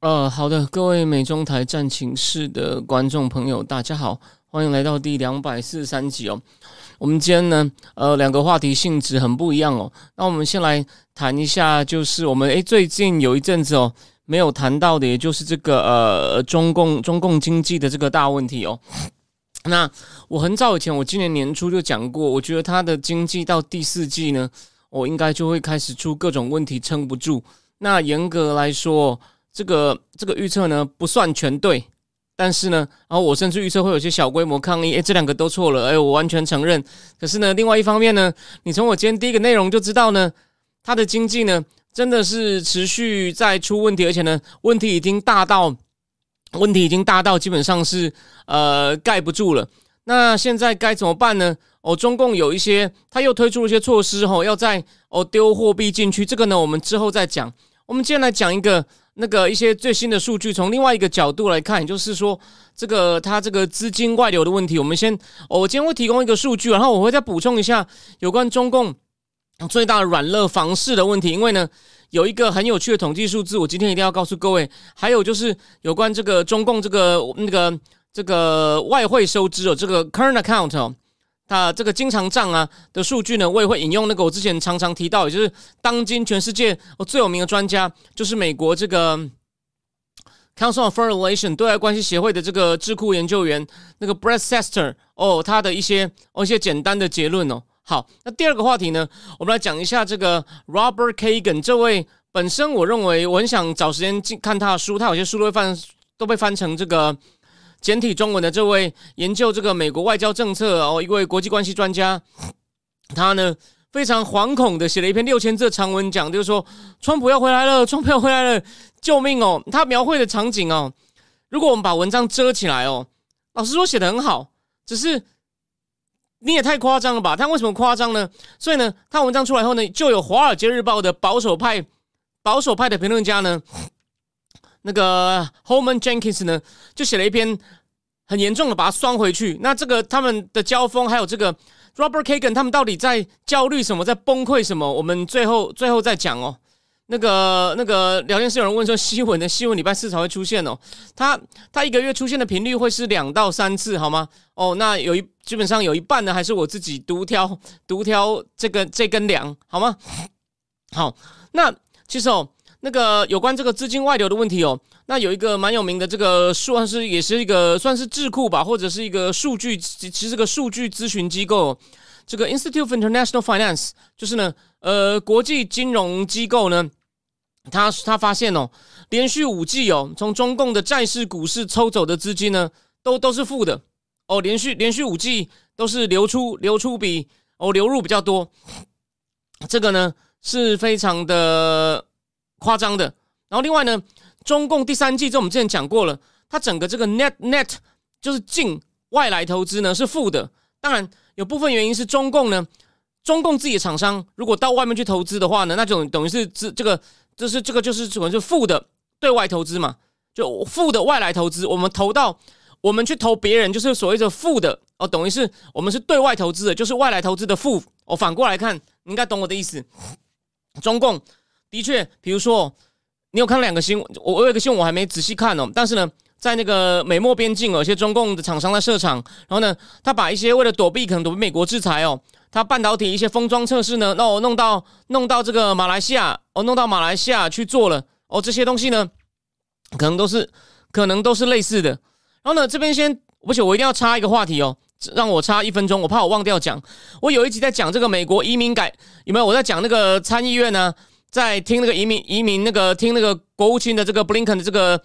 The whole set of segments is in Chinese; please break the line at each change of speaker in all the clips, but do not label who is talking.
呃，好的，各位美中台战情室的观众朋友，大家好，欢迎来到第两百四十三集哦。我们今天呢，呃，两个话题性质很不一样哦。那我们先来谈一下，就是我们诶最近有一阵子哦没有谈到的，也就是这个呃中共中共经济的这个大问题哦。那我很早以前，我今年年初就讲过，我觉得它的经济到第四季呢，我应该就会开始出各种问题，撑不住。那严格来说，这个这个预测呢不算全对，但是呢，然后我甚至预测会有些小规模抗议，诶，这两个都错了，诶，我完全承认。可是呢，另外一方面呢，你从我今天第一个内容就知道呢，它的经济呢真的是持续在出问题，而且呢，问题已经大到问题已经大到基本上是呃盖不住了。那现在该怎么办呢？哦，中共有一些他又推出了一些措施，吼，要在哦丢货币进去，这个呢，我们之后再讲。我们今天来讲一个。那个一些最新的数据，从另外一个角度来看，就是说，这个它这个资金外流的问题，我们先，我今天会提供一个数据，然后我会再补充一下有关中共最大的软肋房市的问题，因为呢，有一个很有趣的统计数字，我今天一定要告诉各位，还有就是有关这个中共这个那个这个外汇收支哦，这个 current account 哦。它这个经常账啊的数据呢，我也会引用那个我之前常常提到，也就是当今全世界哦最有名的专家，就是美国这个 Council of Foreign Relations 对外关系协会的这个智库研究员那个 Brett Sester 哦，他的一些哦一些简单的结论哦。好，那第二个话题呢，我们来讲一下这个 Robert Kagan 这位本身我认为我很想找时间进看他的书，他有些书都会翻都被翻成这个。简体中文的这位研究这个美国外交政策哦，一位国际关系专家，他呢非常惶恐的写了一篇六千字的长文，讲就是说，川普要回来了，川普要回来了，救命哦！他描绘的场景哦，如果我们把文章遮起来哦，老实说写的很好，只是你也太夸张了吧？他为什么夸张呢？所以呢，他文章出来后呢，就有《华尔街日报》的保守派保守派的评论家呢。那个 Holman Jenkins 呢，就写了一篇很严重的，把它双回去。那这个他们的交锋，还有这个 Robert Kagan 他们到底在焦虑什么，在崩溃什么？我们最后最后再讲哦。那个那个聊天室有人问说，新闻的新闻礼拜四才会出现哦。他他一个月出现的频率会是两到三次，好吗？哦，那有一基本上有一半呢，还是我自己独挑独挑这个这根梁，好吗？好，那其实哦。那个有关这个资金外流的问题哦，那有一个蛮有名的这个算是也是一个算是智库吧，或者是一个数据，其实个数据咨询机构，这个 Institute of International Finance，就是呢，呃，国际金融机构呢，他他发现哦，连续五季哦，从中共的债市、股市抽走的资金呢，都都是负的哦，连续连续五季都是流出流出比哦流入比较多，这个呢是非常的。夸张的，然后另外呢，中共第三季，这我们之前讲过了，它整个这个 net net 就是净外来投资呢是负的。当然有部分原因是中共呢，中共自己的厂商如果到外面去投资的话呢，那就等于是这这个就是这个就是可能是负的对外投资嘛，就负的外来投资，我们投到我们去投别人，就是所谓的负的哦，等于是我们是对外投资的，就是外来投资的负。我反过来看，你应该懂我的意思，中共。的确，比如说，你有看两个新闻，我我有一个新闻我还没仔细看哦。但是呢，在那个美墨边境，有些中共的厂商在设厂，然后呢，他把一些为了躲避可能躲避美国制裁哦，他半导体一些封装测试呢，那我弄到弄到这个马来西亚，哦，弄到马来西亚去做了哦，这些东西呢，可能都是可能都是类似的。然后呢，这边先，不行，我一定要插一个话题哦，让我插一分钟，我怕我忘掉讲。我有一集在讲这个美国移民改，有没有？我在讲那个参议院呢？在听那个移民移民那个听那个国务卿的这个布林肯的这个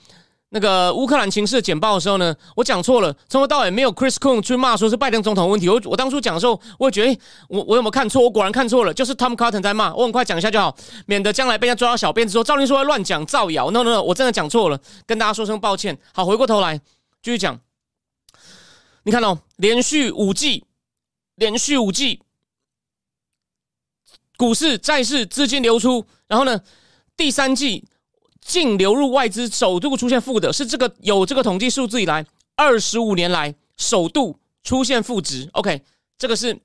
那个乌克兰情势简报的时候呢，我讲错了，从头到尾没有 Chris Coon 去骂说是拜登总统问题。我我当初讲的时候，我也觉得，我我有没有看错？我果然看错了，就是 Tom Cotton 在骂。我很快讲一下就好，免得将来被人家抓到小辫子说赵林说乱讲造谣。No No No，我真的讲错了，跟大家说声抱歉。好，回过头来继续讲。你看哦，连续五季，连续五季，股市、债市资金流出，然后呢，第三季。净流入外资首度出现负的，是这个有这个统计数字以来二十五年来首度出现负值。OK，这个是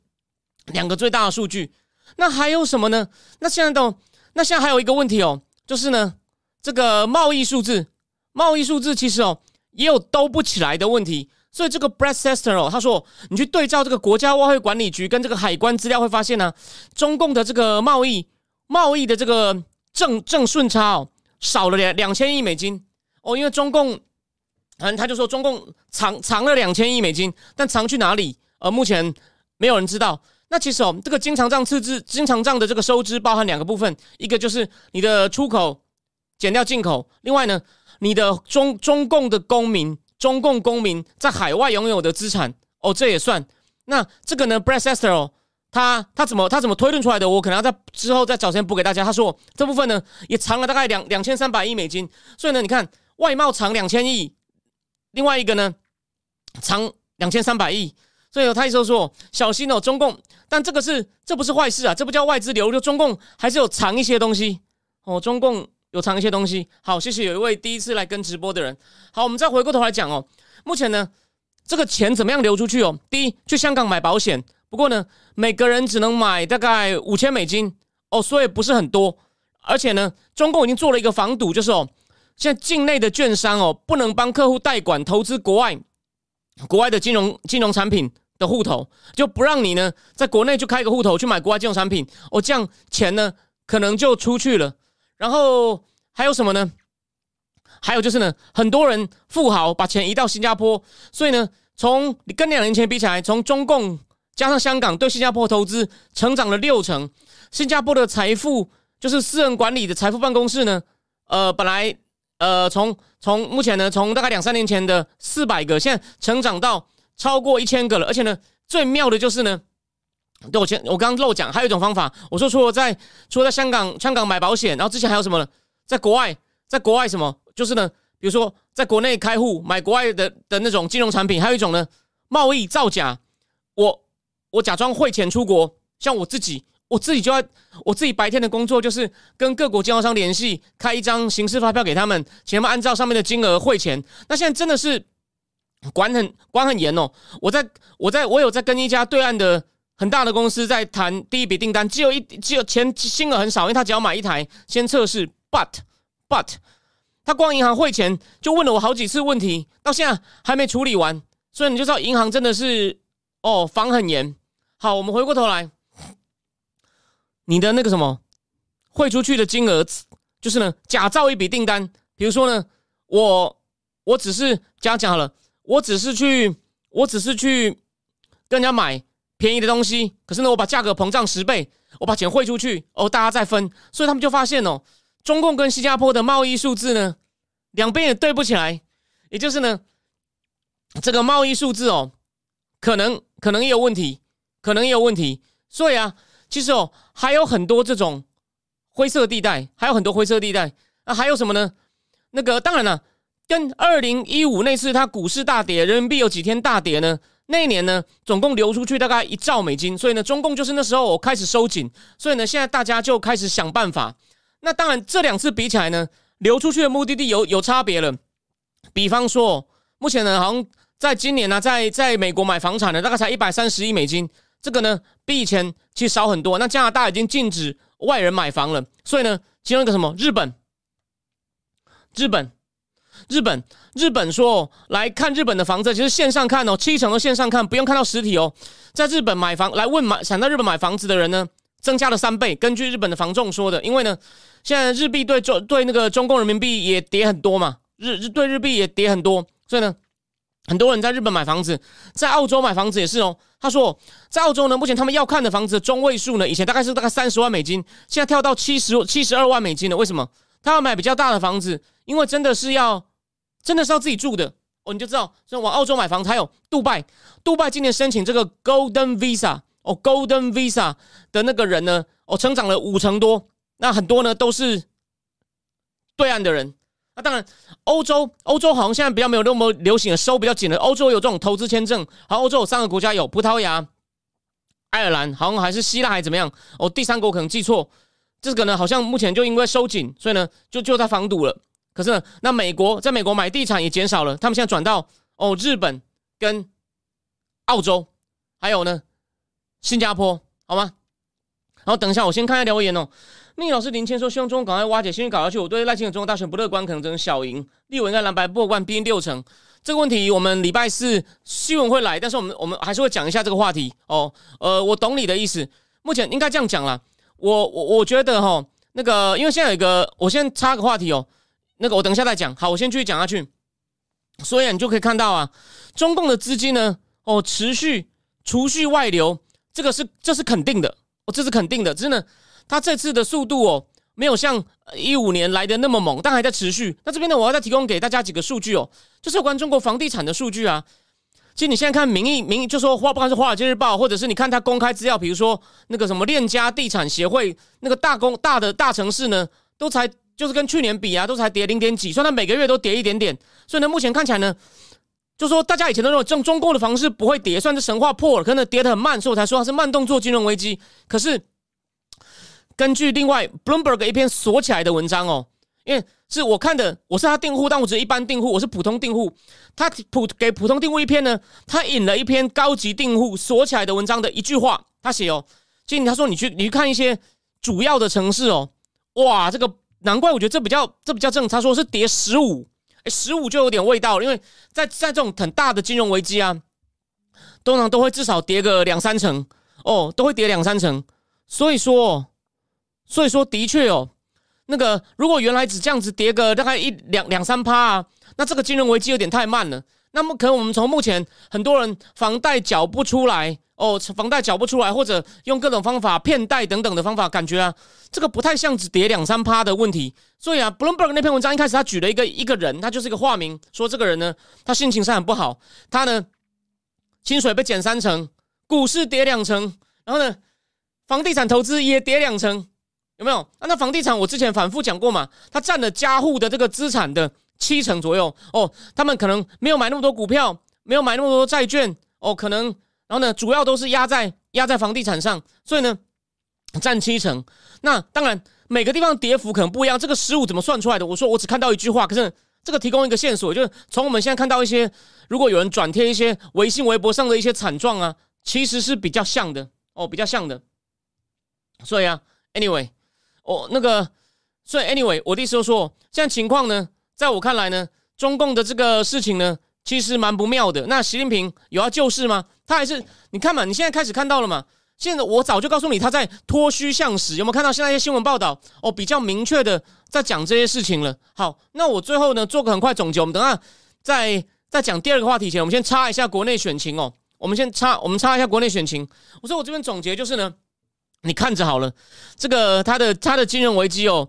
两个最大的数据。那还有什么呢？那现在都那现在还有一个问题哦，就是呢，这个贸易数字，贸易数字其实哦也有兜不起来的问题。所以这个 Brett Sester 哦，他说你去对照这个国家外汇管理局跟这个海关资料，会发现呢，中共的这个贸易贸易的这个正正顺差哦。少了两两千亿美金哦，因为中共，嗯，他就说中共藏藏了两千亿美金，但藏去哪里？呃，目前没有人知道。那其实哦，这个经常账赤字、经常账的这个收支包含两个部分，一个就是你的出口减掉进口，另外呢，你的中中共的公民、中共公民在海外拥有的资产哦，这也算。那这个呢，Brett Sester 哦。他他怎么他怎么推论出来的？我可能要在之后再找时间补给大家。他说这部分呢也藏了大概两两千三百亿美金，所以呢你看外贸藏两千亿，另外一个呢藏两千三百亿，所以他一直说小心哦中共，但这个是这不是坏事啊，这不叫外资流入，中共还是有藏一些东西哦，中共有藏一些东西。好，谢谢有一位第一次来跟直播的人。好，我们再回过头来讲哦，目前呢这个钱怎么样流出去哦？第一，去香港买保险。不过呢，每个人只能买大概五千美金哦，所以不是很多。而且呢，中共已经做了一个防堵，就是哦，现在境内的券商哦，不能帮客户代管投资国外国外的金融金融产品的户头，就不让你呢在国内就开个户头去买国外金融产品哦，这样钱呢可能就出去了。然后还有什么呢？还有就是呢，很多人富豪把钱移到新加坡，所以呢，从跟两年前比起来，从中共。加上香港对新加坡投资成长了六成，新加坡的财富就是私人管理的财富办公室呢，呃，本来呃从从目前呢从大概两三年前的四百个，现在成长到超过一千个了，而且呢最妙的就是呢，对我前我刚刚漏讲，还有一种方法，我说除了在除了在香港香港买保险，然后之前还有什么呢？在国外在国外什么？就是呢，比如说在国内开户买国外的的那种金融产品，还有一种呢贸易造假，我。假装汇钱出国，像我自己，我自己就要我自己白天的工作就是跟各国经销商联系，开一张形式发票给他们，请他们按照上面的金额汇钱。那现在真的是管很管很严哦。我在我在我有在跟一家对岸的很大的公司在谈第一笔订单，只有一只有钱金额很少，因为他只要买一台先测试。But but 他光银行汇钱就问了我好几次问题，到现在还没处理完，所以你就知道银行真的是哦防很严。好，我们回过头来，你的那个什么汇出去的金额，就是呢，假造一笔订单。比如说呢，我我只是这样讲好了，我只是去，我只是去跟人家买便宜的东西，可是呢，我把价格膨胀十倍，我把钱汇出去，哦，大家再分，所以他们就发现哦，中共跟新加坡的贸易数字呢，两边也对不起来，也就是呢，这个贸易数字哦，可能可能也有问题。可能也有问题，所以啊，其实哦，还有很多这种灰色地带，还有很多灰色地带。那还有什么呢？那个当然了，跟二零一五那次它股市大跌，人民币有几天大跌呢？那一年呢，总共流出去大概一兆美金。所以呢，中共就是那时候我开始收紧，所以呢，现在大家就开始想办法。那当然，这两次比起来呢，流出去的目的地有有差别了。比方说，目前呢，好像在今年呢，在在美国买房产的大概才一百三十亿美金。这个呢，比以前其实少很多。那加拿大已经禁止外人买房了，所以呢，其中一个什么日本，日本，日本，日本说来看日本的房子，其实线上看哦，七成都线上看，不用看到实体哦。在日本买房来问买想在日本买房子的人呢，增加了三倍。根据日本的房仲说的，因为呢，现在日币对中对那个中共人民币也跌很多嘛，日日对日币也跌很多，所以呢。很多人在日本买房子，在澳洲买房子也是哦。他说，在澳洲呢，目前他们要看的房子中位数呢，以前大概是大概三十万美金，现在跳到七十七十二万美金了。为什么？他要买比较大的房子，因为真的是要真的是要自己住的哦，你就知道，所以往澳洲买房，还有杜拜，杜拜今年申请这个 Golden Visa 哦，Golden Visa 的那个人呢，哦，成长了五成多，那很多呢都是对岸的人。当然，欧洲欧洲好像现在比较没有那么流行的收比较紧的，欧洲有这种投资签证，好，欧洲有三个国家有葡萄牙、爱尔兰，好像还是希腊还怎么样？哦，第三国可能记错，这个呢好像目前就因为收紧，所以呢就就在防堵了。可是呢，那美国在美国买地产也减少了，他们现在转到哦日本跟澳洲，还有呢新加坡，好吗？然后等一下，我先看一下留言哦。命老师林谦说，希望中国赶快挖解，先搞下去。我对赖清德中国大选不乐观，可能只能小赢。立委应该蓝白过半，逼六成。这个问题我们礼拜四新闻会来，但是我们我们还是会讲一下这个话题哦。呃，我懂你的意思。目前应该这样讲啦。我我我觉得哈，那个因为现在有一个，我先插个话题哦。那个我等一下再讲。好，我先继续讲下去。所以你就可以看到啊，中共的资金呢，哦，持续储蓄外流，这个是这是肯定的哦。这是肯定的，真的，它这次的速度哦，没有像一五年来的那么猛，但还在持续。那这边呢，我要再提供给大家几个数据哦，就是有关中国房地产的数据啊。其实你现在看民意，民意就说华，不管是华尔街日报，或者是你看它公开资料，比如说那个什么链家地产协会，那个大公大的大城市呢，都才就是跟去年比啊，都才跌零点几，所以它每个月都跌一点点。所以呢，目前看起来呢。就说大家以前都认为中中共的房市不会跌，算是神话破了，可能跌得很慢，所以我才说它是慢动作金融危机。可是根据另外 Bloomberg 一篇锁起来的文章哦，因为是我看的，我是他订户，但我只是一般订户，我是普通订户。他普给普通订户一篇呢，他引了一篇高级订户锁起来的文章的一句话，他写哦，其实他说你去你去看一些主要的城市哦，哇，这个难怪我觉得这比较这比较正，他说是跌十五。哎，十五就有点味道，因为在在这种很大的金融危机啊，通常都会至少跌个两三成哦，都会跌两三成。所以说，所以说的确哦，那个如果原来只这样子跌个大概一两两三趴啊，那这个金融危机有点太慢了。那么可能我们从目前很多人房贷缴不出来。哦，房贷缴不出来，或者用各种方法骗贷等等的方法，感觉啊，这个不太像只跌两三趴的问题。所以啊，Bloomberg 那篇文章一开始他举了一个一个人，他就是一个化名，说这个人呢，他心情上很不好，他呢薪水被减三成，股市跌两成，然后呢房地产投资也跌两成，有没有？啊，那房地产我之前反复讲过嘛，它占了家户的这个资产的七成左右。哦，他们可能没有买那么多股票，没有买那么多债券，哦，可能。然后呢，主要都是压在压在房地产上，所以呢，占七成。那当然，每个地方跌幅可能不一样。这个十五怎么算出来的？我说我只看到一句话，可是这个提供一个线索，就是从我们现在看到一些，如果有人转贴一些微信、微博上的一些惨状啊，其实是比较像的哦，比较像的。所以啊，anyway，哦，那个，所以 anyway，我的意思说，现在情况呢，在我看来呢，中共的这个事情呢。其实蛮不妙的。那习近平有要救市吗？他还是你看嘛，你现在开始看到了嘛？现在我早就告诉你，他在脱虚向实。有没有看到现在一些新闻报道？哦，比较明确的在讲这些事情了。好，那我最后呢做个很快总结。我们等下在在讲第二个话题前，我们先插一下国内选情哦。我们先插，我们插一下国内选情。我说我这边总结就是呢，你看着好了，这个他的他的金融危机哦，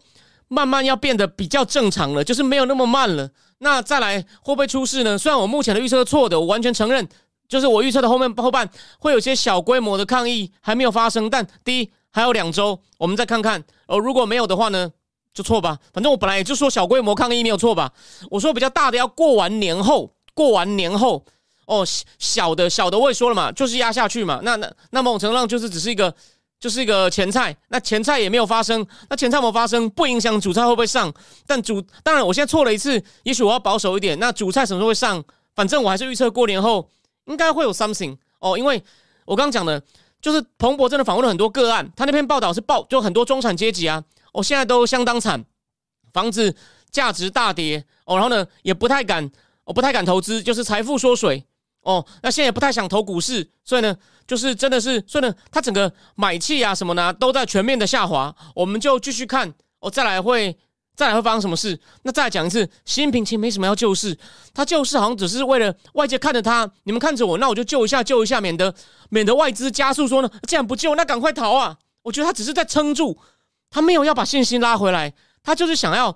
慢慢要变得比较正常了，就是没有那么慢了。那再来会不会出事呢？虽然我目前的预测是错的，我完全承认，就是我预测的后面后半会有些小规模的抗议还没有发生。但第一还有两周，我们再看看。哦，如果没有的话呢，就错吧。反正我本来也就说小规模抗议没有错吧。我说比较大的要过完年后，过完年后哦，小的小的我也说了嘛，就是压下去嘛。那那那某种程度上就是只是一个。就是一个前菜，那前菜也没有发生，那前菜没有发生，不影响主菜会不会上。但主当然，我现在错了一次，也许我要保守一点。那主菜什么时候会上？反正我还是预测过年后应该会有 something 哦，因为我刚刚讲的，就是彭博真的访问了很多个案，他那篇报道是报就很多中产阶级啊，哦，现在都相当惨，房子价值大跌哦，然后呢也不太敢，我不太敢投资，就是财富缩水。哦，那现在也不太想投股市，所以呢，就是真的是，所以呢，它整个买气啊什么呢，都在全面的下滑。我们就继续看，哦，再来会再来会发生什么事？那再来讲一次，习近平其实没什么要救市，他救市好像只是为了外界看着他，你们看着我，那我就救一下，救一下，免得免得外资加速说呢，既然不救，那赶快逃啊！我觉得他只是在撑住，他没有要把信心拉回来，他就是想要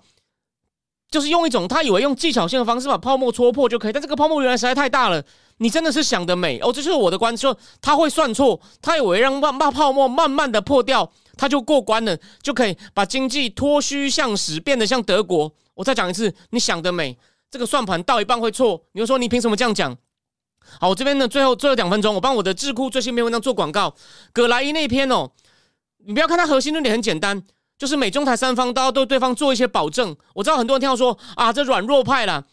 就是用一种他以为用技巧性的方式把泡沫戳破就可以，但这个泡沫原来实在太大了。你真的是想得美哦，这就是我的观说他会算错，他以为让慢把泡沫慢慢的破掉，他就过关了，就可以把经济脱虚向实，变得像德国。我再讲一次，你想得美，这个算盘到一半会错，你就说你凭什么这样讲？好，我这边呢，最后最后两分钟，我帮我的智库最新篇文章做广告。葛莱伊那一篇哦，你不要看它核心论点很简单，就是美中台三方都要对对方做一些保证。我知道很多人听到说啊，这软弱派了，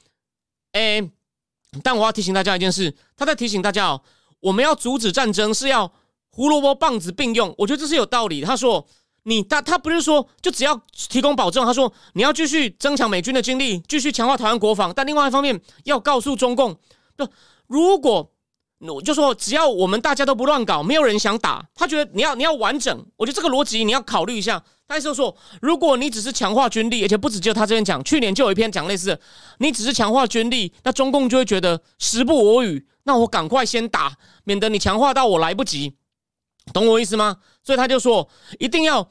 哎，但我要提醒大家一件事，他在提醒大家哦，我们要阻止战争是要胡萝卜棒子并用，我觉得这是有道理。他说你他他不是说就只要提供保证，他说你要继续增强美军的精力，继续强化台湾国防，但另外一方面要告诉中共不。如果我就说，只要我们大家都不乱搞，没有人想打，他觉得你要你要完整，我觉得这个逻辑你要考虑一下。但是说，如果你只是强化军力，而且不止只有他这边讲，去年就有一篇讲类似，你只是强化军力，那中共就会觉得时不我与，那我赶快先打，免得你强化到我来不及，懂我意思吗？所以他就说，一定要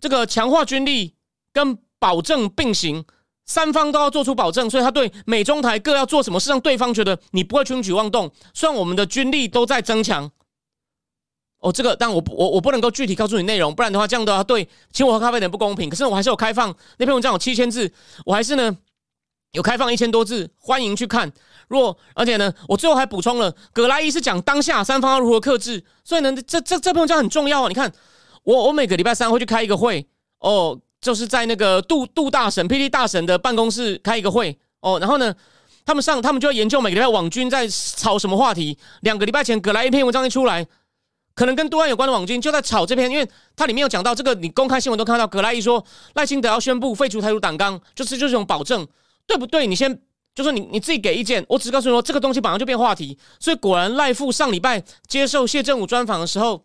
这个强化军力跟保证并行。三方都要做出保证，所以他对美中台各要做什么，事，让对方觉得你不会轻举妄动。虽然我们的军力都在增强，哦，这个，但我我我不能够具体告诉你内容，不然的话，这样的话对请我喝咖啡的人不公平。可是我还是有开放那篇文章有七千字，我还是呢有开放一千多字，欢迎去看。若而且呢，我最后还补充了，葛莱伊是讲当下三方要如何克制，所以呢，这这这篇文章很重要啊。你看，我我每个礼拜三会去开一个会哦。就是在那个杜杜大神、霹雳大神的办公室开一个会哦，然后呢，他们上他们就要研究每个礼拜网军在炒什么话题。两个礼拜前，葛莱一篇文章一出来，可能跟多安有关的网军就在炒这篇，因为它里面有讲到这个，你公开新闻都看到，葛莱伊说赖清德要宣布废除台独党纲，就是就是这种保证，对不对？你先就说你你自己给意见，我只告诉你说这个东西马上就变话题。所以果然赖富上礼拜接受谢振武专访的时候。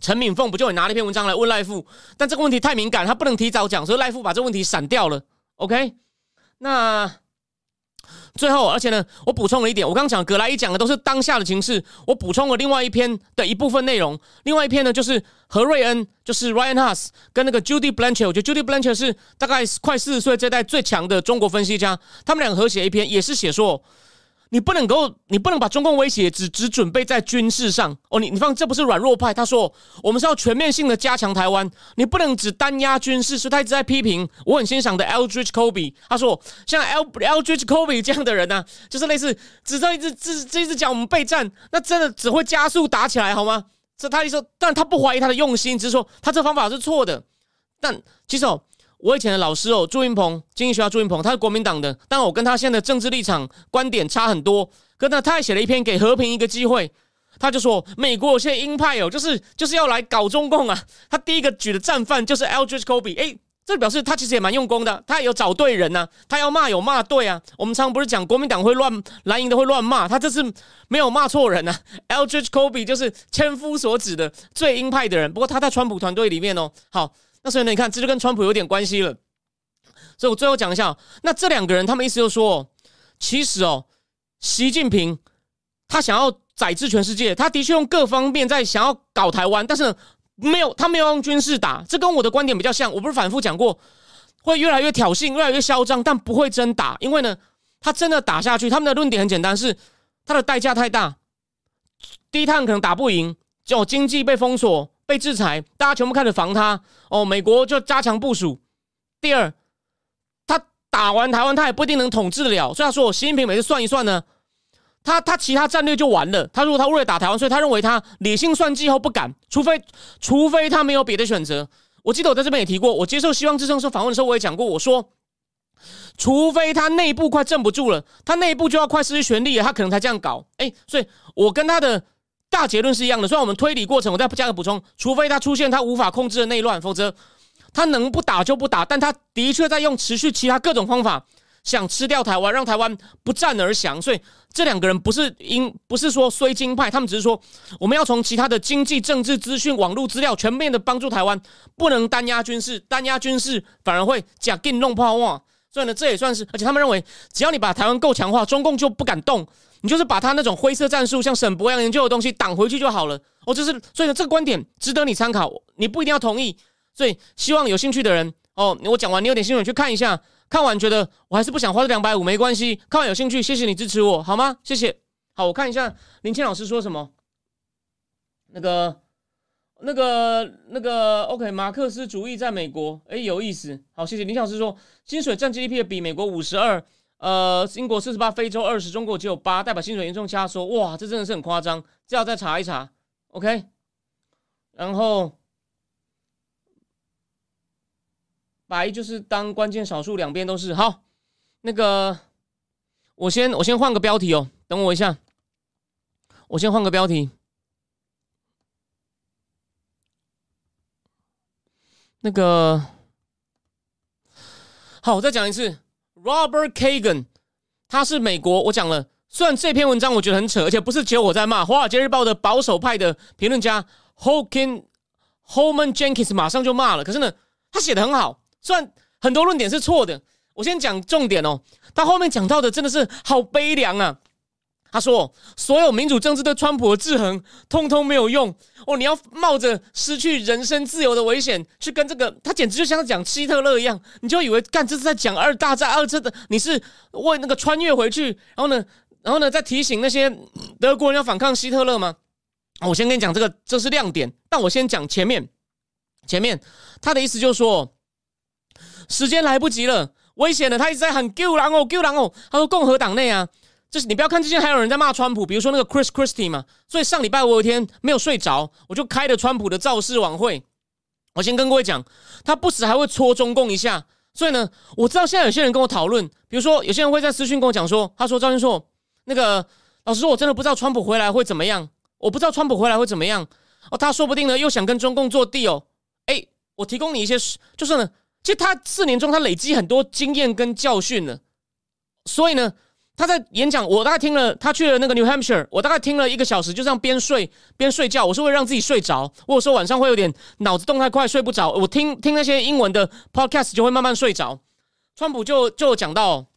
陈敏凤不就拿了一篇文章来问赖富，但这个问题太敏感，他不能提早讲，所以赖富把这问题闪掉了。OK，那最后，而且呢，我补充了一点，我刚讲葛莱伊讲的都是当下的情势，我补充了另外一篇的一部分内容。另外一篇呢，就是何瑞恩，就是 Ryan Haas 跟那个 Judy Blanchard，我觉得 Judy Blanchard 是大概快四十岁这代最强的中国分析家，他们两个合写一篇，也是写说。你不能够，你不能把中共威胁只只准备在军事上哦。你你放，这不是软弱派。他说我们是要全面性的加强台湾，你不能只单压军事。所以他一直在批评我很欣赏的 Eldridge Kobe。他说像 El Eldridge Kobe 这样的人呢，就是类似只知道一直只这一直讲我们备战，那真的只会加速打起来好吗？这他一说，但他不怀疑他的用心，只是说他这方法是错的。但其实哦。我以前的老师哦，朱云鹏，经济学家朱云鹏，他是国民党的，但我跟他现在的政治立场观点差很多。可那他还写了一篇给和平一个机会，他就说美国有些鹰派哦，就是就是要来搞中共啊。他第一个举的战犯就是 Eldridge Kobe，哎，这表示他其实也蛮用功的，他也有找对人呐，他要骂有骂对啊。我们常常不是讲国民党会乱蓝营的会乱骂，他这次没有骂错人呐。Eldridge Kobe 就是千夫所指的最鹰派的人，不过他在川普团队里面哦，好。那所以呢，你看，这就跟川普有点关系了。所以我最后讲一下，那这两个人，他们意思就是说，其实哦，习近平他想要宰制全世界，他的确用各方面在想要搞台湾，但是没有，他没有用军事打。这跟我的观点比较像。我不是反复讲过，会越来越挑衅，越来越嚣张，但不会真打。因为呢，他真的打下去，他们的论点很简单，是他的代价太大。低碳可能打不赢，就经济被封锁。被制裁，大家全部开始防他哦。美国就加强部署。第二，他打完台湾，他也不一定能统治得了。所以他说，习近平每次算一算呢，他他其他战略就完了。他如果他为了打台湾，所以他认为他理性算计后不敢，除非除非他没有别的选择。我记得我在这边也提过，我接受希望之声说访问的时候，我也讲过，我说，除非他内部快镇不住了，他内部就要快失去权力了，他可能才这样搞。哎，所以我跟他的。大结论是一样的，虽然我们推理过程，我再加个补充，除非他出现他无法控制的内乱，否则他能不打就不打。但他的确在用持续其他各种方法，想吃掉台湾，让台湾不战而降。所以这两个人不是因不是说虽金派，他们只是说我们要从其他的经济、政治、资讯、网络资料全面的帮助台湾，不能单压军事，单压军事反而会假定弄破哇。所以呢，这也算是，而且他们认为，只要你把台湾够强化，中共就不敢动。你就是把他那种灰色战术，像沈博阳研究的东西挡回去就好了。哦，就是所以呢，这个观点值得你参考，你不一定要同意。所以希望有兴趣的人，哦，我讲完你有点兴趣去看一下，看完觉得我还是不想花这两百五，没关系。看完有兴趣，谢谢你支持我，好吗？谢谢。好，我看一下林青老师说什么。那个、那个、那个，OK，马克思主义在美国，哎，有意思。好，谢谢林老师说，薪水占 GDP 的比美国五十二，呃，英国四十八，非洲二十，中国只有八，代表薪水严重压缩。哇，这真的是很夸张，这要再查一查。OK，然后白就是当关键少数，两边都是好。那个，我先我先换个标题哦，等我一下，我先换个标题。那个好，我再讲一次，Robert Kagan，他是美国。我讲了，虽然这篇文章我觉得很扯，而且不是只有我在骂，《华尔街日报》的保守派的评论家 Hokin Holman Jenkins 马上就骂了。可是呢，他写的很好，虽然很多论点是错的。我先讲重点哦，他后面讲到的真的是好悲凉啊。他说：“所有民主政治对川普的制衡，通通没有用哦！你要冒着失去人身自由的危险去跟这个，他简直就像讲希特勒一样，你就以为干这是在讲二大战二次的，你是为那个穿越回去，然后呢，然后呢，再提醒那些德国人要反抗希特勒吗？我先跟你讲这个，这是亮点。但我先讲前面，前面他的意思就是说，时间来不及了，危险了。他一直在喊救狼哦，救狼哦。他说共和党内啊。”就是你不要看之前还有人在骂川普，比如说那个 Chris Christie 嘛，所以上礼拜我有一天没有睡着，我就开了川普的造势晚会。我先跟各位讲，他不时还会戳中共一下，所以呢，我知道现在有些人跟我讨论，比如说有些人会在私讯跟我讲说，他说赵先硕，那个老实说，我真的不知道川普回来会怎么样，我不知道川普回来会怎么样哦，他说不定呢又想跟中共做地哦。哎，我提供你一些，就是呢，其实他四年中他累积很多经验跟教训了，所以呢。他在演讲，我大概听了，他去了那个 New Hampshire，我大概听了一个小时，就这样边睡边睡觉。我是会让自己睡着，或者说晚上会有点脑子动太快睡不着，我听听那些英文的 podcast 就会慢慢睡着。川普就就讲到。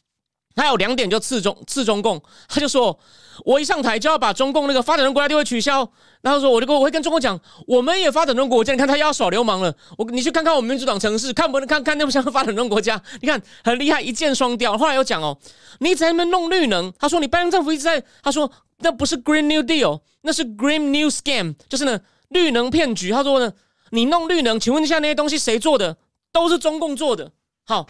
他有两点就刺中刺中共，他就说：“我一上台就要把中共那个发展中国家地位取消。”然后说：“我就跟我会跟中国讲，我们也发展中国家，你看他又要耍流氓了。我你去看看我们民主党城市，看不能看看那不像发展中国家？你看很厉害，一箭双雕。后来又讲哦，你在那边弄绿能，他说你拜登政府一直在，他说那不是 Green New Deal，那是 Green New Scam，就是呢绿能骗局。他说呢，你弄绿能，请问一下那些东西谁做的？都是中共做的。好。”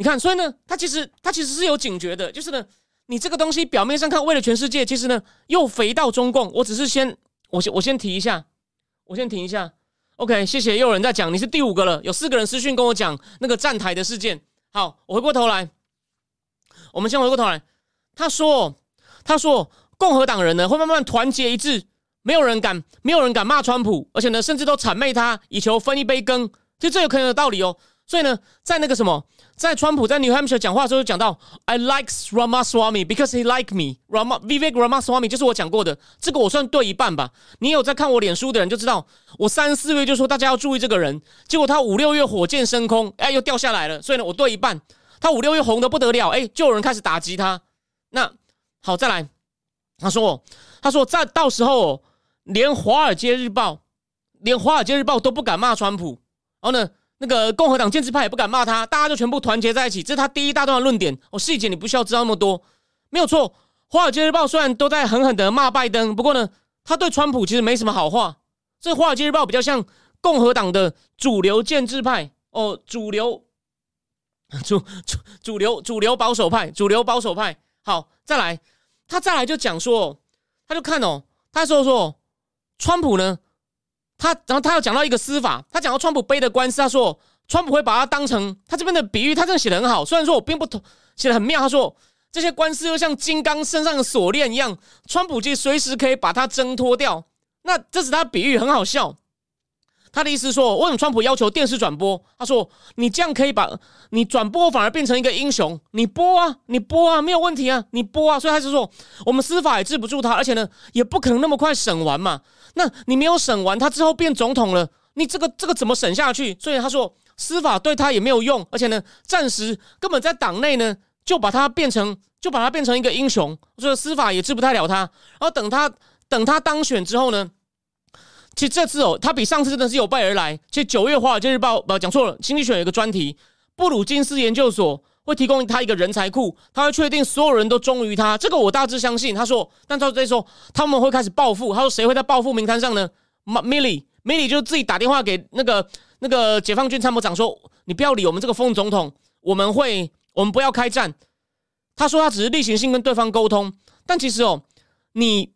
你看，所以呢，他其实他其实是有警觉的，就是呢，你这个东西表面上看为了全世界，其实呢又肥到中共。我只是先，我先我先提一下，我先停一下。OK，谢谢。又有人在讲，你是第五个了，有四个人私讯跟我讲那个站台的事件。好，我回过头来，我们先回过头来。他说，他说共和党人呢会慢慢团结一致，没有人敢，没有人敢骂川普，而且呢，甚至都谄媚他，以求分一杯羹。其实这有可能有道理哦。所以呢，在那个什么，在川普在 New Hampshire 讲话的时候，讲到 I like Ramaswamy because he like me. Ram Vivek Ramaswamy 就是我讲过的，这个我算对一半吧。你有在看我脸书的人就知道，我三四月就说大家要注意这个人，结果他五六月火箭升空，哎，又掉下来了。所以呢，我对一半。他五六月红的不得了，哎，就有人开始打击他。那好，再来，他说，他说在到时候哦连华尔街日报，连华尔街日报都不敢骂川普。然后呢？那个共和党建制派也不敢骂他，大家就全部团结在一起。这是他第一大段的论点。哦，细节你不需要知道那么多，没有错。华尔街日报虽然都在狠狠的骂拜登，不过呢，他对川普其实没什么好话。这华尔街日报比较像共和党的主流建制派哦，主流主主主流主流保守派，主流保守派。好，再来，他再来就讲说，他就看哦，他说说川普呢。他然后他又讲到一个司法，他讲到川普背的官司，他说川普会把它当成他这边的比喻，他这样写的很好。虽然说我并不同，写的很妙。他说这些官司又像金刚身上的锁链一样，川普就随时可以把它挣脱掉。那这是他比喻，很好笑。他的意思说，为什么川普要求电视转播？他说你这样可以把你转播反而变成一个英雄，你播啊，你播啊，没有问题啊，你播啊。所以他就说，我们司法也治不住他，而且呢，也不可能那么快审完嘛。那你没有审完，他之后变总统了，你这个这个怎么审下去？所以他说司法对他也没有用，而且呢，暂时根本在党内呢就把他变成就把他变成一个英雄，所以司法也治不太了他。然后等他等他当选之后呢，其实这次哦，他比上次真的是有备而来。其实九月华尔街日报不讲错了，经济学有一个专题，布鲁金斯研究所会提供他一个人才库，他会确定所有人都忠于他，这个我大致相信。他说，但到这时候他们会开始报复。他说谁会在报复名单上呢？Milly，Milly 就自己打电话给那个那个解放军参谋长说：“你不要理我们这个副总统，我们会，我们不要开战。”他说他只是例行性跟对方沟通，但其实哦，你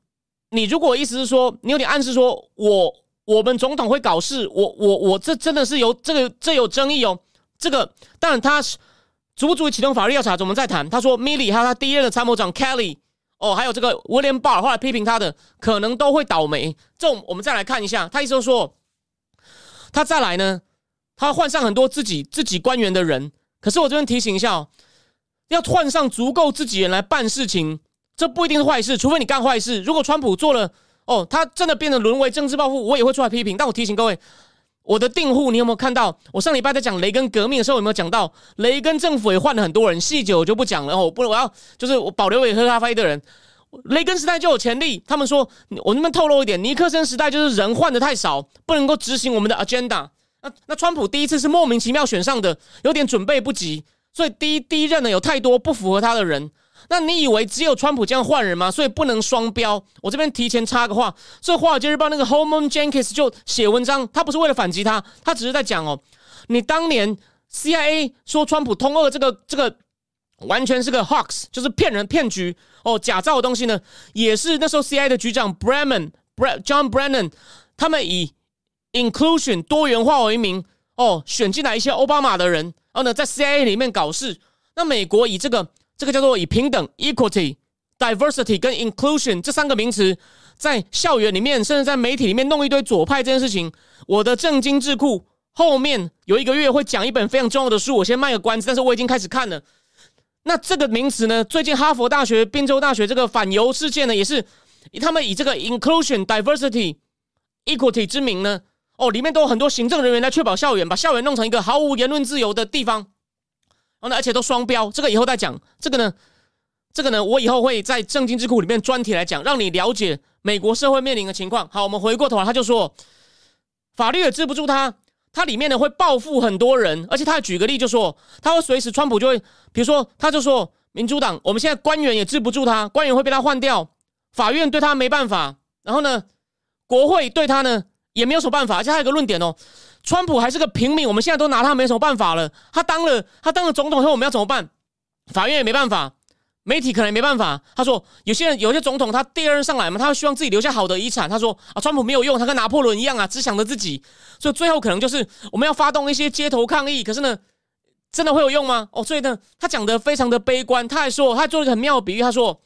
你如果意思是说，你有点暗示说我我们总统会搞事，我我我这真的是有这个这有争议哦。这个当然他是。足不足以启动法律调查？我们再谈。他说，Milly 还有他第一任的参谋长 Kelly，哦，还有这个 William Barr，后来批评他的，可能都会倒霉。这种我们再来看一下。他意思说，他再来呢，他换上很多自己自己官员的人。可是我这边提醒一下哦，要换上足够自己人来办事情，这不一定是坏事，除非你干坏事。如果川普做了，哦，他真的变得沦为政治报复，我也会出来批评。但我提醒各位。我的订户，你有没有看到？我上礼拜在讲雷根革命的时候，有没有讲到雷根政府也换了很多人？细节我就不讲了。我不，我要就是我保留给喝咖啡的人。雷根时代就有潜力。他们说，我能不能透露一点？尼克森时代就是人换的太少，不能够执行我们的 agenda。那那川普第一次是莫名其妙选上的，有点准备不及，所以第一第一任呢有太多不符合他的人。那你以为只有川普这样换人吗？所以不能双标。我这边提前插个话，这《华尔街日报》那个 Holman Jenkins 就写文章，他不是为了反击他，他只是在讲哦，你当年 CIA 说川普通俄这个这个完全是个 hoax，就是骗人骗局哦，假造的东西呢，也是那时候 CIA 的局长 Brennan John Brennan 他们以 inclusion 多元化为名哦，选进来一些奥巴马的人，然后呢在 CIA 里面搞事。那美国以这个。这个叫做以平等 （equity）、diversity 跟 inclusion 这三个名词，在校园里面，甚至在媒体里面弄一堆左派这件事情。我的正经智库后面有一个月会讲一本非常重要的书，我先卖个关子，但是我已经开始看了。那这个名词呢，最近哈佛大学、宾州大学这个反犹事件呢，也是他们以这个 inclusion、diversity、equity 之名呢，哦，里面都有很多行政人员来确保校园，把校园弄成一个毫无言论自由的地方。而且都双标，这个以后再讲。这个呢，这个呢，我以后会在正经智库里面专题来讲，让你了解美国社会面临的情况。好，我们回过头来，他就说，法律也治不住他，他里面呢会报复很多人，而且他还举个例，就说他会随时川普就会，比如说他就说民主党，我们现在官员也治不住他，官员会被他换掉，法院对他没办法，然后呢，国会对他呢也没有什么办法，而且还有个论点哦。川普还是个平民，我们现在都拿他没什么办法了。他当了，他当了总统后，我们要怎么办？法院也没办法，媒体可能也没办法。他说，有些人有些总统，他第二任上来嘛，他希望自己留下好的遗产。他说啊，川普没有用，他跟拿破仑一样啊，只想着自己。所以最后可能就是我们要发动一些街头抗议。可是呢，真的会有用吗？哦，所以呢，他讲的非常的悲观。他还说，他还做了一个很妙的比喻。他说，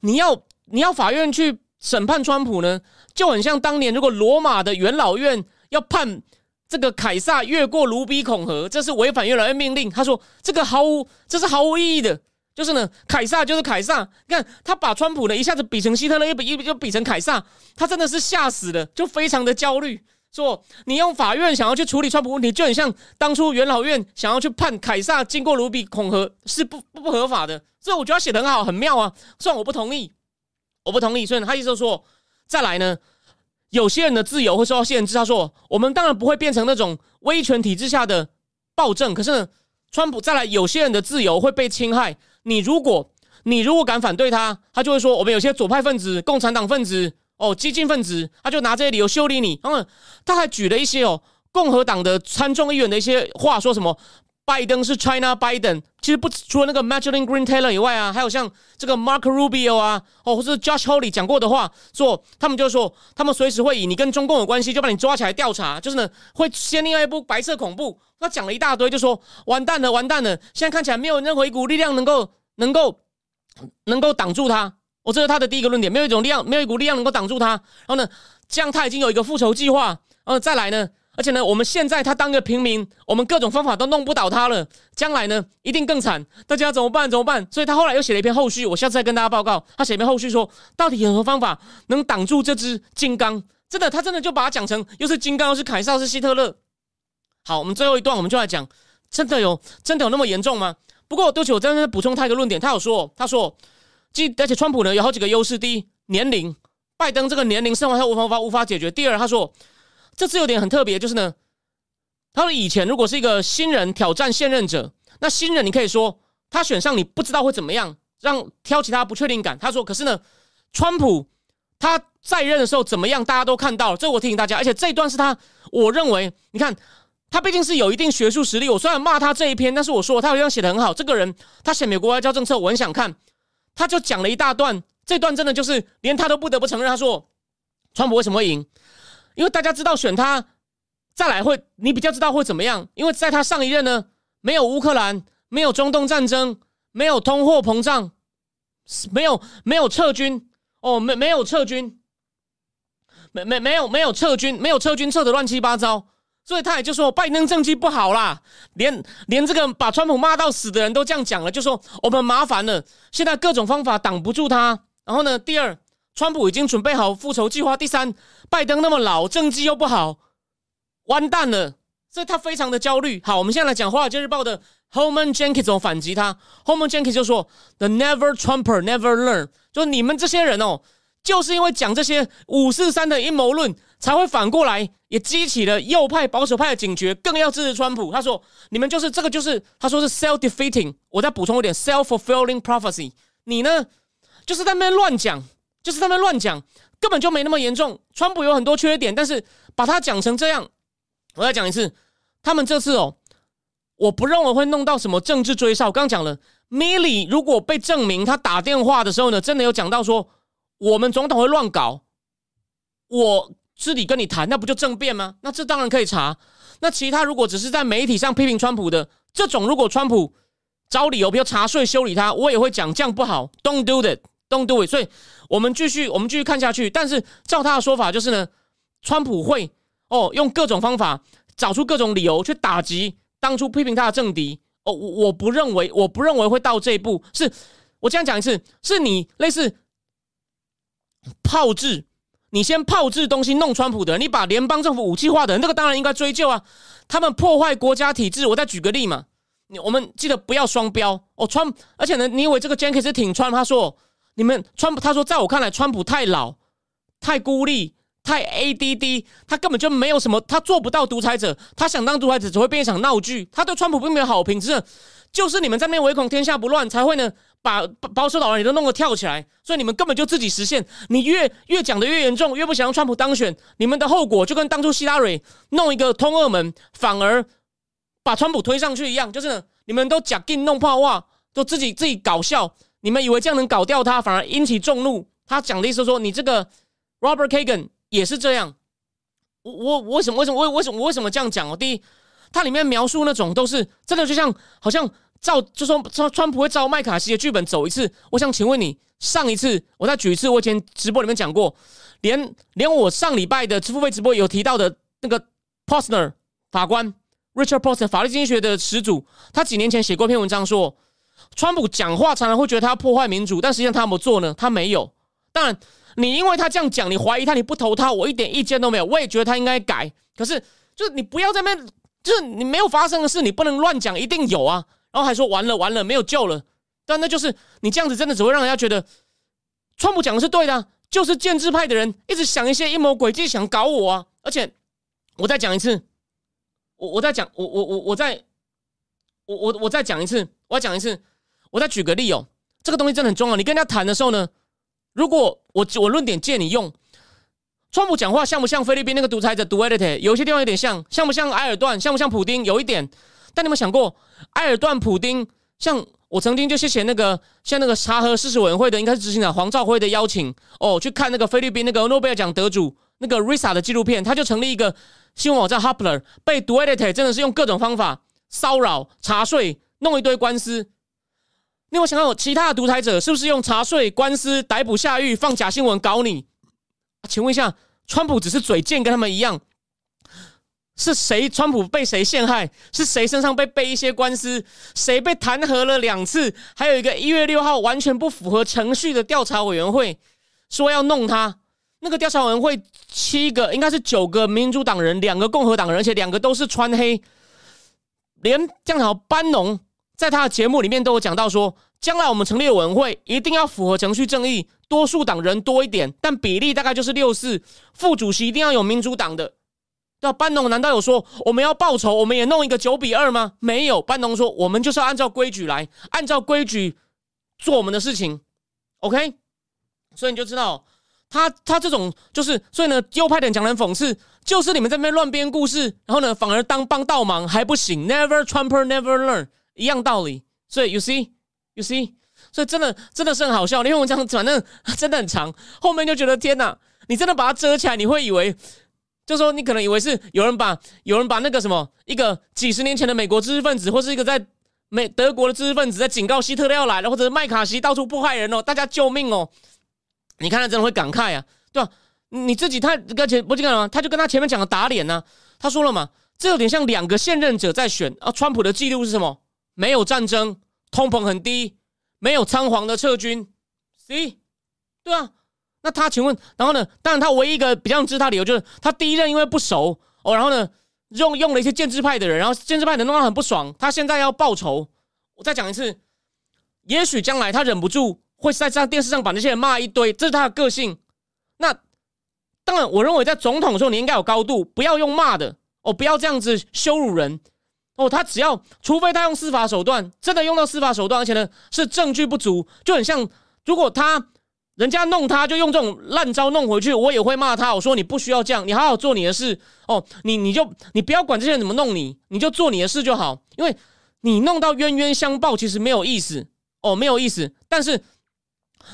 你要你要法院去审判川普呢，就很像当年如果罗马的元老院要判。这个凯撒越过卢比孔河，这是违反元老院命令。他说这个毫无，这是毫无意义的。就是呢，凯撒就是凯撒。你看他把川普呢一下子比成希特勒，又比又又比成凯撒，他真的是吓死了，就非常的焦虑。说你用法院想要去处理川普问题，就很像当初元老院想要去判凯撒经过卢比孔河是不不不合法的。所以我觉得写的很好，很妙啊。虽然我不同意，我不同意。所以他意思说，再来呢。有些人的自由会受到限制。他说：“我们当然不会变成那种威权体制下的暴政。可是，呢，川普再来，有些人的自由会被侵害。你如果你如果敢反对他，他就会说：我们有些左派分子、共产党分子、哦，激进分子，他就拿这些理由修理你。嗯，他还举了一些哦，共和党的参众议员的一些话，说什么？”拜登是 China Biden，其实不除了那个 Madeline Green Taylor 以外啊，还有像这个 Mark Rubio 啊，哦，或是 Josh Hawley 讲过的话，说他们就说他们随时会以你跟中共有关系，就把你抓起来调查，就是呢会先另外一部白色恐怖。他讲了一大堆，就说完蛋了，完蛋了，现在看起来没有任何一股力量能够能够能够挡住他。我这是他的第一个论点，没有一种力量，没有一股力量能够挡住他。然后呢，这样他已经有一个复仇计划，然后再来呢。而且呢，我们现在他当个平民，我们各种方法都弄不倒他了。将来呢，一定更惨。大家怎么办？怎么办？所以他后来又写了一篇后续，我下次再跟大家报告。他写一篇后续说，到底有什么方法能挡住这只金刚？真的，他真的就把它讲成又是金刚，又是凯撒，是希特勒。好，我们最后一段我们就来讲，真的有真的有那么严重吗？不过对不起，我在这补充他一个论点，他有说，他说，即而且川普呢有好几个优势：第一，年龄，拜登这个年龄生活他无法无法无法解决；第二，他说。这次有点很特别，就是呢，他说以前如果是一个新人挑战现任者，那新人你可以说他选上你不知道会怎么样，让挑起他不确定感。他说，可是呢，川普他在任的时候怎么样，大家都看到了。这我提醒大家，而且这一段是他，我认为，你看他毕竟是有一定学术实力。我虽然骂他这一篇，但是我说他好像写的很好。这个人他写美国外交政策，我很想看。他就讲了一大段，这段真的就是连他都不得不承认。他说，川普为什么会赢？因为大家知道选他再来会，你比较知道会怎么样。因为在他上一任呢，没有乌克兰，没有中东战争，没有通货膨胀，没有没有撤军哦，没没有撤军，没没没有没有撤军，没有撤军撤的乱七八糟。所以他也就说拜登政绩不好啦，连连这个把川普骂到死的人都这样讲了，就说我们麻烦了，现在各种方法挡不住他。然后呢，第二，川普已经准备好复仇计划。第三，拜登那么老，政绩又不好，完蛋了，所以他非常的焦虑。好，我们现在来讲《华尔街日报》的 HOMAN Jenkins 怎么反击他。，HOMAN Jenkins 就说：“The never Trumper never learn。”就你们这些人哦，就是因为讲这些五四三的阴谋论。才会反过来，也激起了右派保守派的警觉，更要支持川普。他说：“你们就是这个，就是他说是 self defeating。”我再补充一点，self fulfilling prophecy。你呢，就是在那边乱讲，就是在那边乱讲，根本就没那么严重。川普有很多缺点，但是把他讲成这样，我再讲一次，他们这次哦，我不认为会弄到什么政治追杀。我刚讲了，Milly 如果被证明他打电话的时候呢，真的有讲到说我们总统会乱搞，我。是你跟你谈，那不就政变吗？那这当然可以查。那其他如果只是在媒体上批评川普的这种，如果川普找理由，比如查税修理他，我也会讲这样不好。Don't do it，Don't do it。所以我们继续，我们继续看下去。但是照他的说法，就是呢，川普会哦用各种方法找出各种理由去打击当初批评他的政敌。哦，我我不认为，我不认为会到这一步。是我这样讲一次，是你类似炮制。你先炮制东西弄川普的，你把联邦政府武器化的人，这个当然应该追究啊！他们破坏国家体制，我再举个例嘛。你我们记得不要双标哦，川，而且呢，你以为这个 Jenkins 挺川？他说你们川普，他说在我看来，川普太老、太孤立、太 ADD，他根本就没有什么，他做不到独裁者，他想当独裁者只会变一场闹剧。他对川普并没有好评，只是就是你们在那唯恐天下不乱，才会呢。把保守党人也都弄个跳起来，所以你们根本就自己实现。你越越讲的越严重，越不想让川普当选，你们的后果就跟当初希拉蕊弄一个通俄门，反而把川普推上去一样，就是你们都假定弄炮话，都自己自己搞笑。你们以为这样能搞掉他，反而引起众怒。他讲的意思是说，你这个 Robert Kagan 也是这样。我我为什么为什么为为什么我为什么这样讲哦？第一，它里面描述那种都是真的，就像好像。照就说川川普会照麦卡锡的剧本走一次，我想请问你，上一次我再举一次，我以前直播里面讲过，连连我上礼拜的支付费直播有提到的那个 Posner 法官 Richard Posner 法律经济学的始祖，他几年前写过一篇文章说，川普讲话常常会觉得他要破坏民主，但实际上他有没有做呢？他没有。当然，你因为他这样讲，你怀疑他，你不投他，我一点意见都没有。我也觉得他应该改，可是就是你不要在那，就是你没有发生的事，你不能乱讲，一定有啊。然后还说完了完了没有救了，但那就是你这样子真的只会让人家觉得，川普讲的是对的，就是建制派的人一直想一些阴谋诡计想搞我啊！而且我再讲一次，我我再讲我我我我再我我我再讲一次，我要讲一次，我再举个例哦，这个东西真的很重要。你跟人家谈的时候呢，如果我我论点借你用，川普讲话像不像菲律宾那个独裁者杜埃特？有些地方有点像，像不像埃尔段？像不像普丁？有一点。但你有想过，埃尔段、普丁，像我曾经就谢谢那个像那个查核事实委员会的，应该是执行长黄兆辉的邀请哦，去看那个菲律宾那个诺贝尔奖得主那个 Risa 的纪录片，他就成立一个新闻网站 Hapler，被 Duality 真的是用各种方法骚扰、查税、弄一堆官司。你有想到其他的独裁者是不是用查税、官司、逮捕、下狱、放假新闻搞你？请问一下，川普只是嘴贱，跟他们一样？是谁？川普被谁陷害？是谁身上被背一些官司？谁被弹劾了两次？还有一个一月六号完全不符合程序的调查委员会说要弄他。那个调查委员会七个，应该是九个民主党人，两个共和党人，而且两个都是穿黑。连这样班农在他的节目里面都有讲到说，将来我们成立的委员会一定要符合程序正义，多数党人多一点，但比例大概就是六四，副主席一定要有民主党的。那班农难道有说我们要报仇，我们也弄一个九比二吗？没有，班农说我们就是要按照规矩来，按照规矩做我们的事情。OK，所以你就知道他他这种就是，所以呢，右派点讲人讽刺，就是你们在那边乱编故事，然后呢，反而当帮倒忙还不行，Never Trumper Never Learn，一样道理。所以 You see，You see，所以真的真的是很好笑。因为我这样反正 真的很长，后面就觉得天哪，你真的把它遮起来，你会以为。就说你可能以为是有人把有人把那个什么一个几十年前的美国知识分子，或是一个在美德国的知识分子在警告希特勒要来了，或者是麦卡锡到处迫害人哦，大家救命哦！你看他真的会感慨啊，对吧？你自己他跟前不就干嘛？他就跟他前面讲的打脸呢。他说了嘛，这有点像两个现任者在选啊。川普的记录是什么？没有战争，通膨很低，没有仓皇的撤军。C，对啊。那他请问，然后呢？当然，他唯一一个比较支持他理由就是他第一任因为不熟哦，然后呢用用了一些建制派的人，然后建制派的弄他很不爽，他现在要报仇。我再讲一次，也许将来他忍不住会在在电视上把那些人骂一堆，这是他的个性。那当然，我认为在总统的时候你应该有高度，不要用骂的哦，不要这样子羞辱人哦。他只要除非他用司法手段，真的用到司法手段，而且呢是证据不足，就很像如果他。人家弄他，就用这种烂招弄回去，我也会骂他。我说你不需要这样，你好好做你的事哦。你你就你不要管这些人怎么弄你，你就做你的事就好。因为你弄到冤冤相报，其实没有意思哦，没有意思。但是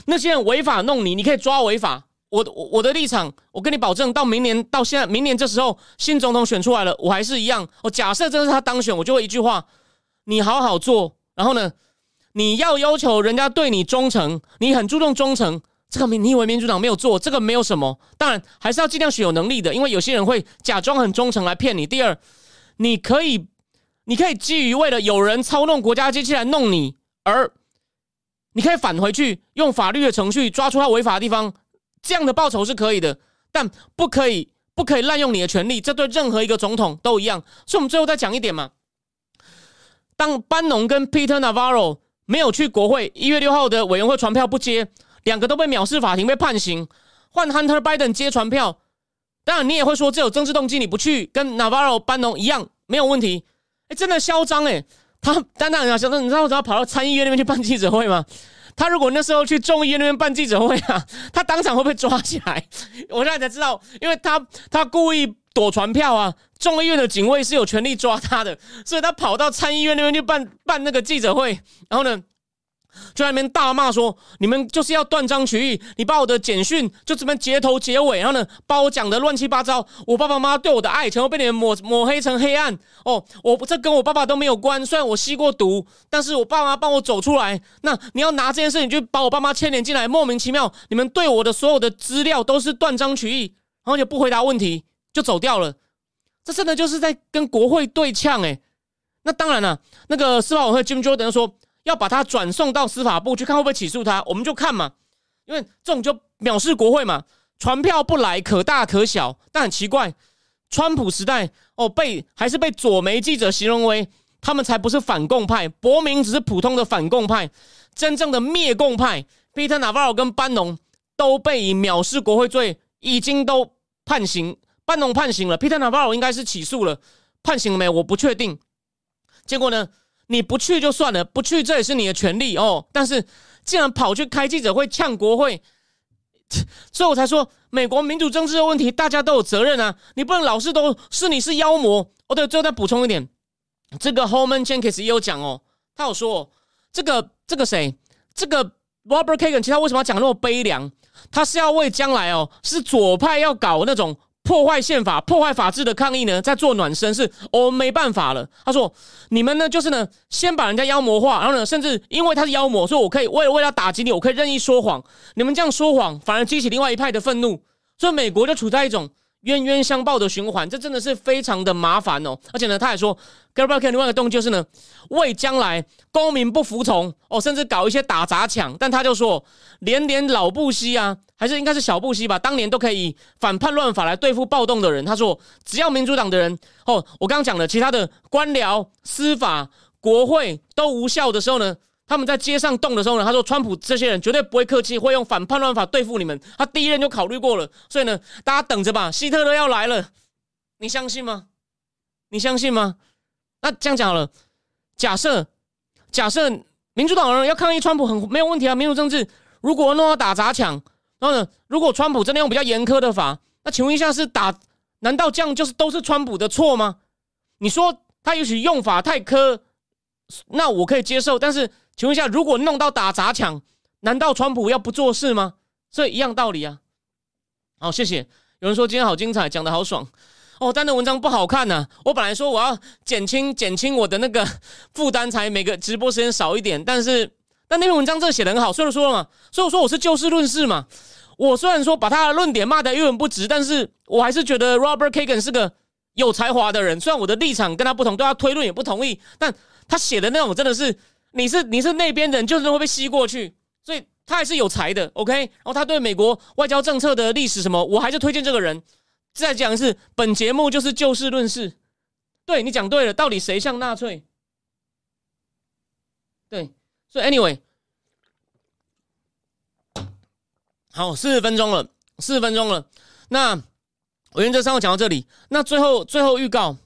那些人违法弄你，你可以抓违法。我我我的立场，我跟你保证，到明年到现在，明年这时候新总统选出来了，我还是一样。我假设真的是他当选，我就会一句话：你好好做。然后呢，你要要求人家对你忠诚，你很注重忠诚。这个民，你以为民主党没有做这个没有什么？当然还是要尽量选有能力的，因为有些人会假装很忠诚来骗你。第二，你可以，你可以基于为了有人操弄国家机器来弄你，而你可以返回去用法律的程序抓出他违法的地方，这样的报酬是可以的，但不可以不可以滥用你的权利，这对任何一个总统都一样。所以，我们最后再讲一点嘛，当班农跟 Peter Navarro 没有去国会一月六号的委员会传票不接。两个都被藐视法庭被判刑，换 Hunter Biden 接传票。当然，你也会说这有政治动机，你不去跟 Navarro 班农一样没有问题。哎，真的嚣张哎！他单单很嚣张，你知道我只要跑到参议院那边去办记者会吗？他如果那时候去众议院那边办记者会啊，他当场会被抓起来。我现在才知道，因为他他故意躲传票啊，众议院的警卫是有权利抓他的，所以他跑到参议院那边去办办那个记者会，然后呢？就在那边大骂说：“你们就是要断章取义，你把我的简讯就这么截头截尾，然后呢，把我讲的乱七八糟。我爸爸妈妈对我的爱，全部被你们抹抹黑成黑暗。哦，我这跟我爸爸都没有关。虽然我吸过毒，但是我爸妈帮我走出来。那你要拿这件事情就把我爸妈牵连进来，莫名其妙。你们对我的所有的资料都是断章取义，然后就不回答问题就走掉了。这真的就是在跟国会对呛诶。那当然了，那个司法委员会 Jim Jordan 说。要把他转送到司法部去看会不会起诉他，我们就看嘛，因为这种就藐视国会嘛，传票不来可大可小，但很奇怪，川普时代哦被还是被左媒记者形容为他们才不是反共派，伯明只是普通的反共派，真正的灭共派，Peter Navarro 跟班农都被以藐视国会罪已经都判刑，班农判刑了，Peter Navarro 应该是起诉了，判刑了没？我不确定，结果呢？你不去就算了，不去这也是你的权利哦。但是，既然跑去开记者会呛国会，所以我才说，美国民主政治的问题，大家都有责任啊。你不能老是都是你是妖魔哦。对，最后再补充一点，这个 Holman Jenkins 也有讲哦，他有说，这个这个谁，这个 Robert Kagan，其实他为什么要讲那么悲凉？他是要为将来哦，是左派要搞那种。破坏宪法、破坏法治的抗议呢，在做暖身，是哦没办法了。他说：“你们呢，就是呢，先把人家妖魔化，然后呢，甚至因为他是妖魔，所以我可以为了为了打击你，我可以任意说谎。你们这样说谎，反而激起另外一派的愤怒，所以美国就处在一种。”冤冤相报的循环，这真的是非常的麻烦哦。而且呢，他还说 g a b r i e l 另外一个动机就是呢，为将来公民不服从哦，甚至搞一些打砸抢。但他就说，连连老布希啊，还是应该是小布希吧，当年都可以反叛乱法来对付暴动的人。他说，只要民主党的人哦，我刚刚讲的其他的官僚、司法、国会都无效的时候呢。他们在街上动的时候呢，他说川普这些人绝对不会客气，会用反叛乱法对付你们。他第一任就考虑过了，所以呢，大家等着吧，希特勒要来了。你相信吗？你相信吗？那这样讲好了，假设假设民主党人要抗议川普很没有问题啊，民主政治如果弄到打砸抢，然后呢，如果川普真的用比较严苛的法，那请问一下是打？难道这样就是都是川普的错吗？你说他也许用法太苛，那我可以接受。但是请问一下，如果弄到打砸抢，难道川普要不做事吗？所以一样道理啊。好，谢谢。有人说今天好精彩，讲的好爽哦。但那文章不好看呢。我本来说我要减轻减轻我的那个负担，才每个直播时间少一点。但是但那篇文章真的写的很好，所以说了嘛。所以我说我是就事论事嘛。我虽然说把他的论点骂得一文不值，但是我还是觉得 Robert Kagan 是个有才华的人。虽然我的立场跟他不同，对他推论也不同意，但他写的那种真的是，你是你是那边人，就是会被吸过去，所以他还是有才的。OK，然后他对美国外交政策的历史什么，我还是推荐这个人。再讲一次，本节目就是就事论事。对你讲对了，到底谁像纳粹？对，所以 Anyway。好，四十分钟了，四十分钟了。那我原则上讲到这里。那最后，最后预告，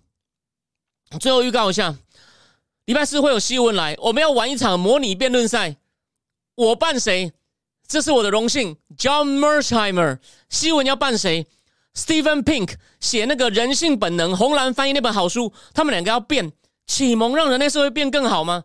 最后预告一下，礼拜四会有西文来，我们要玩一场模拟辩论赛。我扮谁？这是我的荣幸。John Mersheimer，西文要扮谁？Stephen Pink 写那个人性本能，红蓝翻译那本好书，他们两个要变启蒙，让人类社会变更好吗？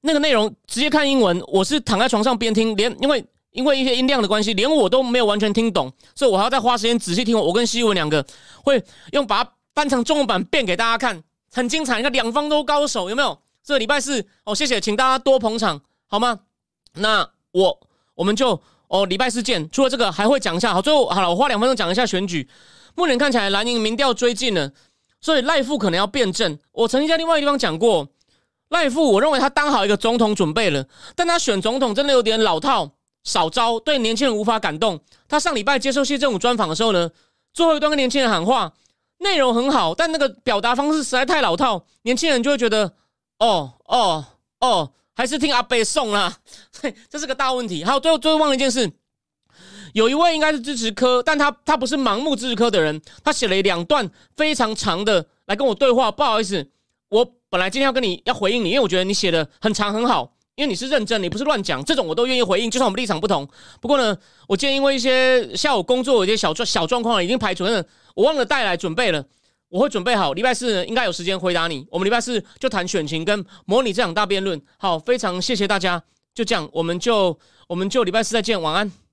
那个内容直接看英文，我是躺在床上边听，连因为。因为一些音量的关系，连我都没有完全听懂，所以我还要再花时间仔细听。我跟西文两个会用把它翻成中文版变给大家看，很精彩。你看两方都高手，有没有？这个礼拜四哦，谢谢，请大家多捧场，好吗？那我我们就哦礼拜四见。除了这个，还会讲一下。好，最后好了，我花两分钟讲一下选举。目前看起来蓝营民调追进了，所以赖富可能要辩证。我曾经在另外一个地方讲过，赖富我认为他当好一个总统准备了，但他选总统真的有点老套。少招对年轻人无法感动。他上礼拜接受谢政武专访的时候呢，最后一段跟年轻人喊话，内容很好，但那个表达方式实在太老套，年轻人就会觉得，哦哦哦，还是听阿北送啦，这是个大问题。还有最后最后忘了一件事，有一位应该是支持科，但他他不是盲目支持科的人，他写了两段非常长的来跟我对话。不好意思，我本来今天要跟你要回应你，因为我觉得你写的很长很好。因为你是认真，你不是乱讲，这种我都愿意回应，就算我们立场不同。不过呢，我今天因为一些下午工作有些小状小状况已经排除了，我忘了带来准备了，我会准备好，礼拜四应该有时间回答你。我们礼拜四就谈选情跟模拟这场大辩论。好，非常谢谢大家，就这样，我们就我们就礼拜四再见，晚安。